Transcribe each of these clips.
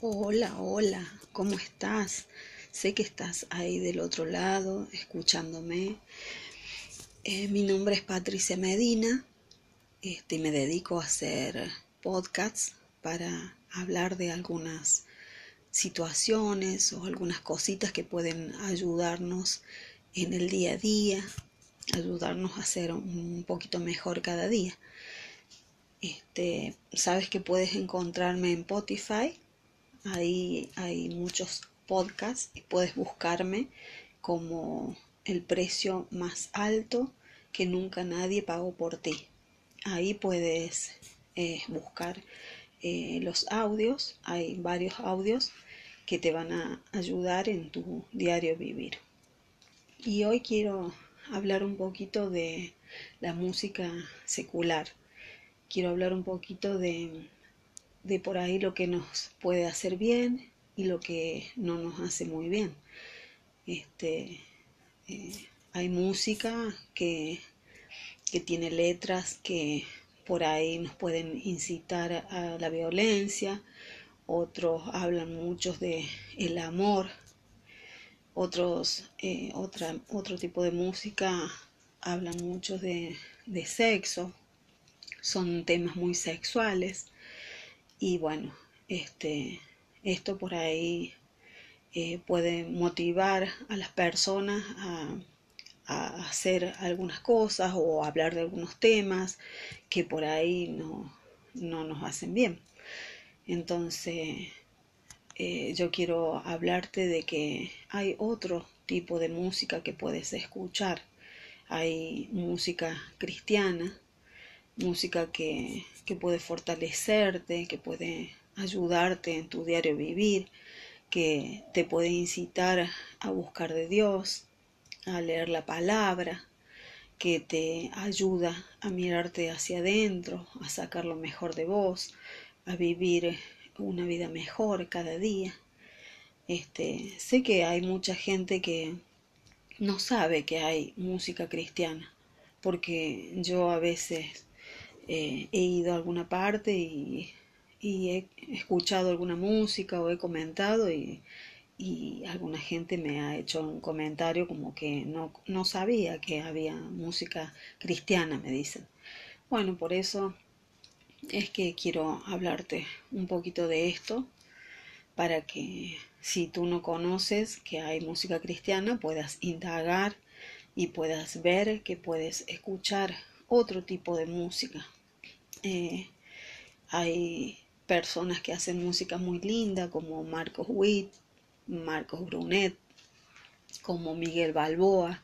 Hola, hola, ¿cómo estás? Sé que estás ahí del otro lado, escuchándome. Eh, mi nombre es Patricia Medina este, me dedico a hacer podcasts para hablar de algunas situaciones o algunas cositas que pueden ayudarnos en el día a día, ayudarnos a ser un poquito mejor cada día. Este, sabes que puedes encontrarme en Spotify, ahí hay muchos podcasts y puedes buscarme como el precio más alto que nunca nadie pagó por ti. Ahí puedes eh, buscar eh, los audios, hay varios audios que te van a ayudar en tu diario vivir. Y hoy quiero hablar un poquito de la música secular quiero hablar un poquito de, de por ahí lo que nos puede hacer bien y lo que no nos hace muy bien. Este, eh, hay música que, que tiene letras que por ahí nos pueden incitar a la violencia, otros hablan muchos de el amor, otros eh, otra, otro tipo de música hablan mucho de, de sexo, son temas muy sexuales y bueno, este, esto por ahí eh, puede motivar a las personas a, hacer algunas cosas o hablar de algunos temas que por ahí no, no nos hacen bien. Entonces, eh, yo quiero hablarte de que hay otro tipo de música que puedes escuchar. Hay música cristiana, música que, que puede fortalecerte, que puede ayudarte en tu diario vivir, que te puede incitar a buscar de Dios, a leer la palabra, que te ayuda a mirarte hacia adentro, a sacar lo mejor de vos, a vivir una vida mejor cada día. Este, sé que hay mucha gente que no sabe que hay música cristiana, porque yo a veces eh, he ido a alguna parte y, he escuchado alguna música o he comentado y, alguna gente me ha hecho un comentario como que no, no sabía que había música cristiana, me dicen. Bueno, por eso es que quiero hablarte un poquito de esto para que si tú no conoces que hay música cristiana puedas indagar y puedas ver que puedes escuchar otro tipo de música eh, hay personas que hacen música muy linda como Marcos Witt, Marcos Brunet, como Miguel Balboa.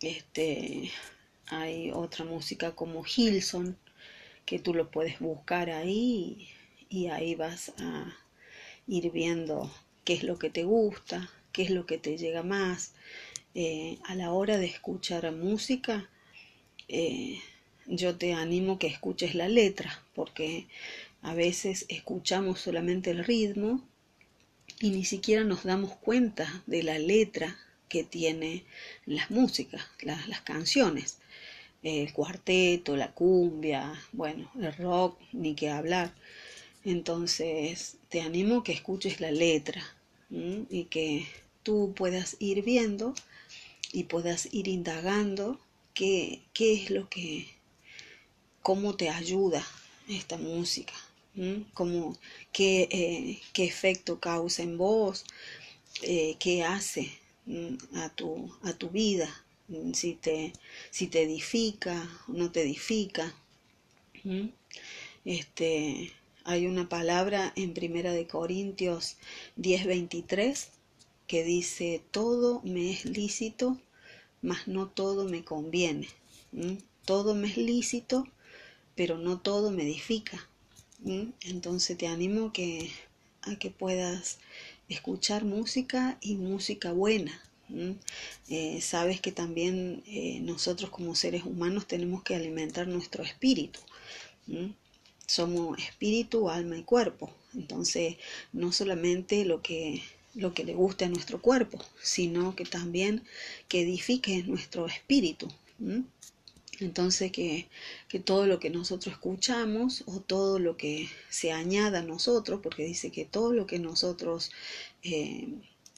Este, hay otra música como Hilson que tú lo puedes buscar ahí y ahí vas a ir viendo qué es lo que te gusta, qué es lo que te llega más. Eh, a la hora de escuchar música, eh, yo te animo que escuches la letra, porque a veces escuchamos solamente el ritmo y ni siquiera nos damos cuenta de la letra que tiene las músicas, las, las canciones, el cuarteto, la cumbia, bueno, el rock, ni que hablar. Entonces te animo que escuches la letra y que tú puedas ir viendo y puedas ir indagando qué, qué es lo que cómo te ayuda esta música, cómo, qué, eh, qué, efecto causa en vos, eh, qué hace a, tu, a tu vida, si te, si te edifica o no te edifica. Este, hay una palabra en Primera de Corintios 10:23 que dice, todo me es lícito, mas no todo me conviene. Todo me es lícito, pero no todo me edifica. Entonces te animo que, a que puedas escuchar música y música buena. Eh, sabes que también eh, nosotros como seres humanos tenemos que alimentar nuestro espíritu. Somos espíritu, alma y cuerpo. Entonces, no solamente lo que, lo que le guste a nuestro cuerpo, sino que también que edifique nuestro espíritu. Entonces que, que, todo lo que nosotros escuchamos o todo lo que se añada a nosotros, porque dice que todo lo que nosotros eh,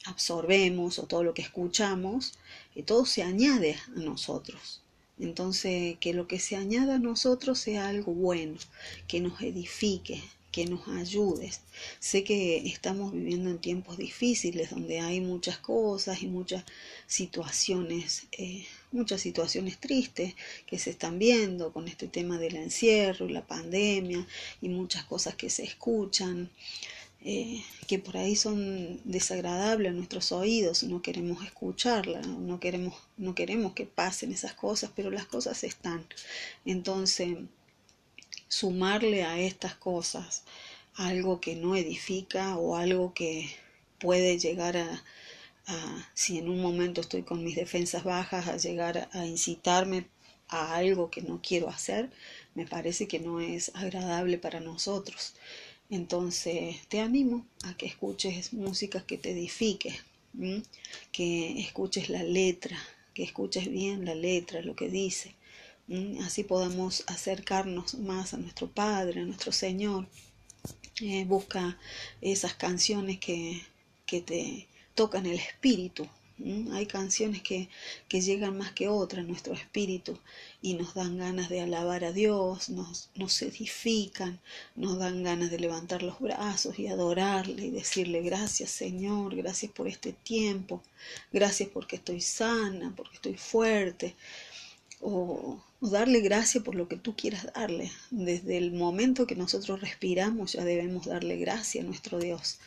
absorbemos o todo lo que escuchamos, eh, todo se añade a nosotros. Entonces que lo que se añada a nosotros sea algo bueno, que nos edifique, que nos ayudes. Sé que estamos viviendo en tiempos difíciles donde hay muchas cosas y muchas situaciones, eh, muchas situaciones tristes que se están viendo con este tema del encierro y la pandemia y muchas cosas que se escuchan. Eh, que por ahí son desagradables a nuestros oídos, no queremos escucharla, no queremos, no queremos que pasen esas cosas, pero las cosas están. Entonces, sumarle a estas cosas algo que no edifica o algo que puede llegar a, si en un momento estoy con mis defensas bajas, a llegar a incitarme a algo que no quiero hacer, me parece que no es agradable para nosotros. Entonces te animo a que escuches música que te edifique, que escuches la letra, que escuches bien la letra, lo que dice, así podamos acercarnos más a nuestro Padre, a nuestro Señor. Eh, busca esas canciones que, que te tocan el espíritu, hay canciones que, que, llegan más que otras a nuestro espíritu y nos dan ganas de alabar a Dios, nos, nos edifican, nos dan ganas de levantar los brazos y adorarle y decirle gracias Señor, gracias por este tiempo, gracias porque estoy sana, porque estoy fuerte, o, darle gracias por lo que tú quieras darle. Desde el momento que nosotros respiramos ya debemos darle gracias a nuestro Dios.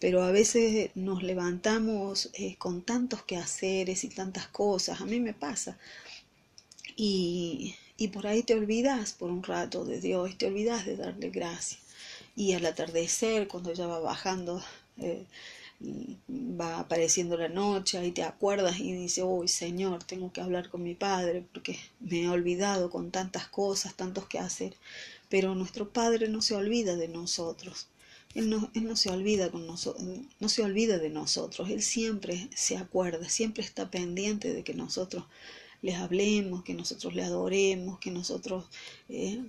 Pero a veces nos levantamos eh, con tantos quehaceres y tantas cosas, a mí me pasa. Y, y por ahí te olvidas por un rato de Dios, te olvidas de darle gracias. Y al atardecer, cuando ya va bajando eh, va apareciendo la noche, ahí te acuerdas y dices, uy Señor, tengo que hablar con mi Padre porque me he olvidado con tantas cosas, tantos que hacer. Pero nuestro Padre no se olvida de nosotros. Él no, él no se olvida con nosotros, no se olvida de nosotros. Él siempre se acuerda, siempre está pendiente de que nosotros les hablemos, que nosotros le adoremos, que nosotros eh,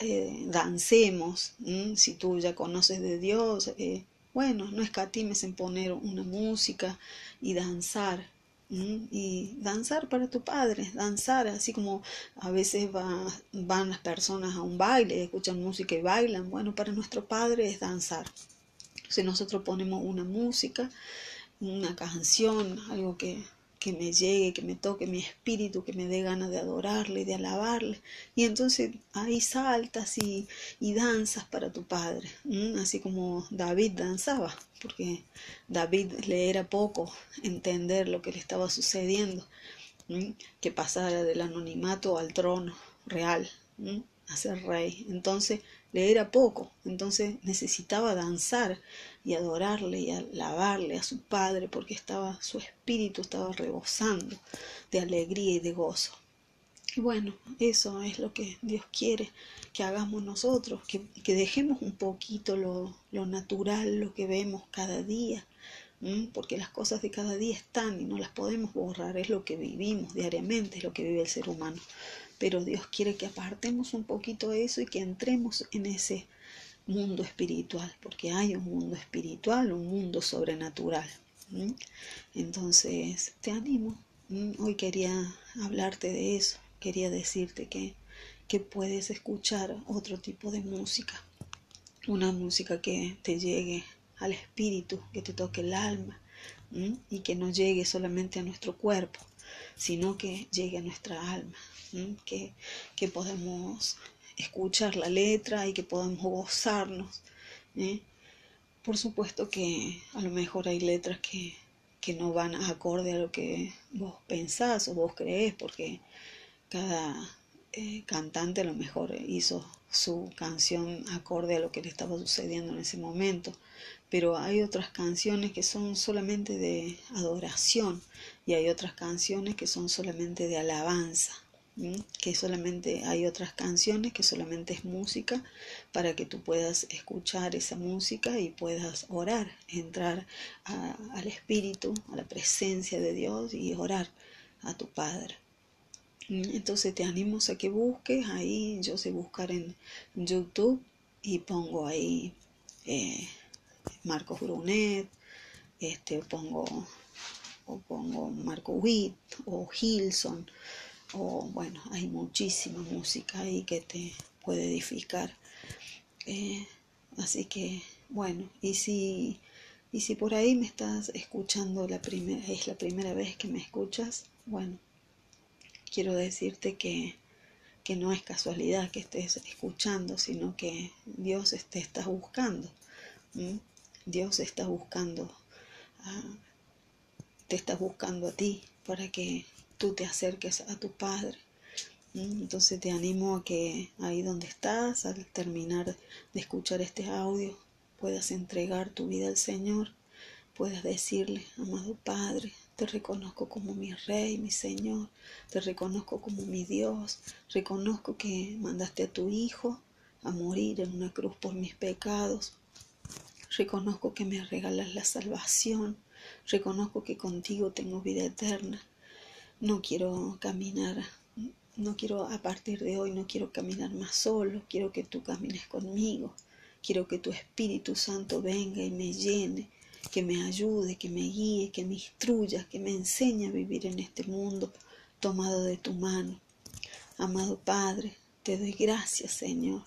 eh, dancemos. Si tú ya conoces de Dios, eh, bueno, no escatimes en poner una música y danzar. Y danzar para tu padre, danzar, así como a veces van las personas a un baile, escuchan música y bailan. Bueno, para nuestro padre es danzar. Si nosotros ponemos una música, una canción, algo que que me llegue, que me toque mi espíritu, que me dé ganas de adorarle, de alabarle. Y entonces ahí saltas y, y danzas para tu Padre, así como David danzaba, porque David le era poco entender lo que le estaba sucediendo, que pasara del anonimato al trono real, a ser rey. Entonces le era poco, entonces necesitaba danzar y adorarle y alabarle a su Padre porque estaba su espíritu estaba rebosando de alegría y de gozo. Y bueno, eso es lo que Dios quiere que hagamos nosotros, que, que dejemos un poquito lo, lo, natural, lo que vemos cada día, porque las cosas de cada día están y no las podemos borrar, es lo que vivimos diariamente, es lo que vive el ser humano. Pero Dios quiere que apartemos un poquito eso y que entremos en ese mundo espiritual, porque hay un mundo espiritual, un mundo sobrenatural. Entonces, te animo. Hoy quería hablarte de eso, quería decirte que, que puedes escuchar otro tipo de música, una música que te llegue al espíritu, que te toque el alma y que no llegue solamente a nuestro cuerpo, sino que llegue a nuestra alma, que, que podemos escuchar la letra y que podamos gozarnos. Por supuesto que a lo mejor hay letras que, que no van acorde a lo que vos pensás o vos creés, porque cada eh, cantante a lo mejor hizo su canción acorde a lo que le estaba sucediendo en ese momento, pero hay otras canciones que son solamente de adoración y hay otras canciones que son solamente de alabanza que solamente hay otras canciones, que solamente es música, para que tú puedas escuchar esa música y puedas orar, entrar al Espíritu, a la presencia de Dios y orar a tu Padre. Entonces te animo a que busques ahí, yo sé buscar en YouTube y pongo ahí eh, Marcos Brunet, este, pongo, o pongo Marco Witt o Hilson, o bueno, hay muchísima música ahí que te puede edificar. Eh, así que, bueno, y si, y si por ahí me estás escuchando la primera, es la primera vez que me escuchas, bueno, quiero decirte que, que no es casualidad que estés escuchando, sino que Dios te está buscando. Dios está buscando, te está buscando a ti para que tú te acerques a tu Padre. Entonces te animo a que ahí donde estás, al terminar de escuchar este audio, puedas entregar tu vida al Señor, puedas decirle, amado Padre, te reconozco como mi Rey, mi Señor, te reconozco como mi Dios, reconozco que mandaste a tu Hijo a morir en una cruz por mis pecados, reconozco que me regalas la salvación, reconozco que contigo tengo vida eterna, no quiero caminar no quiero a partir de hoy, no quiero caminar más solo, quiero que tú camines conmigo, quiero que tu Espíritu Santo venga y me llene, que me ayude, que me guíe, que me instruya, que me enseñe a vivir en este mundo tomado de tu mano. Amado Padre, te doy gracias, Señor.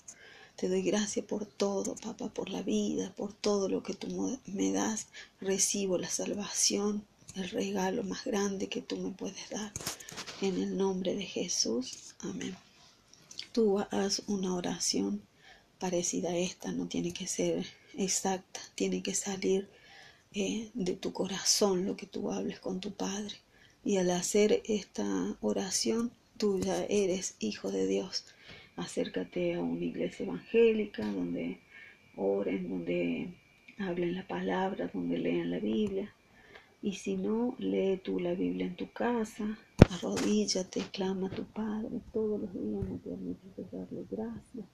Te doy gracias por todo, papá, por la vida, por todo lo que tú me das. Recibo la salvación, el regalo más grande que tú me puedes dar. En el nombre de Jesús. Amén. Tú haz una oración parecida a esta, no tiene que ser exacta, tiene que salir eh, de tu corazón lo que tú hables con tu Padre. Y al hacer esta oración, tú ya eres hijo de Dios. Acércate a una iglesia evangélica donde oren, donde hablen la palabra, donde lean la Biblia. Y si no, lee tú la Biblia en tu casa, arrodíllate, clama a tu Padre. Todos los días no permites darle gracias.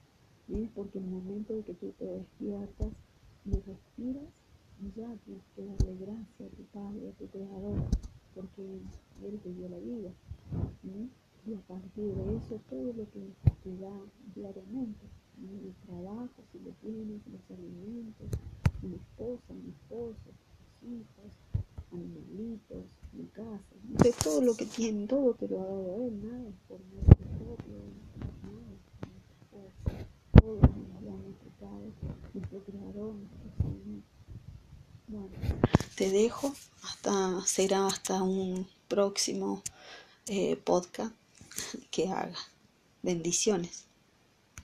¿eh? Porque en el momento de que tú te despiertas y respiras, ya tienes que darle gracias a tu Padre, a tu Creador, porque Él te dio la vida. Y a partir de eso, todo lo que te da diariamente, el trabajo, si lo tienes, los alimentos, mi esposa, mi esposo, mis hijos, animalitos, mi casa, de todo lo que tiene, todo te lo ha dado Él, nada por medio propio, nada es todo nos da nuestro Padre, nuestro Creador, nuestro Señor. Bueno, te dejo, hasta será hasta un próximo eh, podcast que haga. Bendiciones.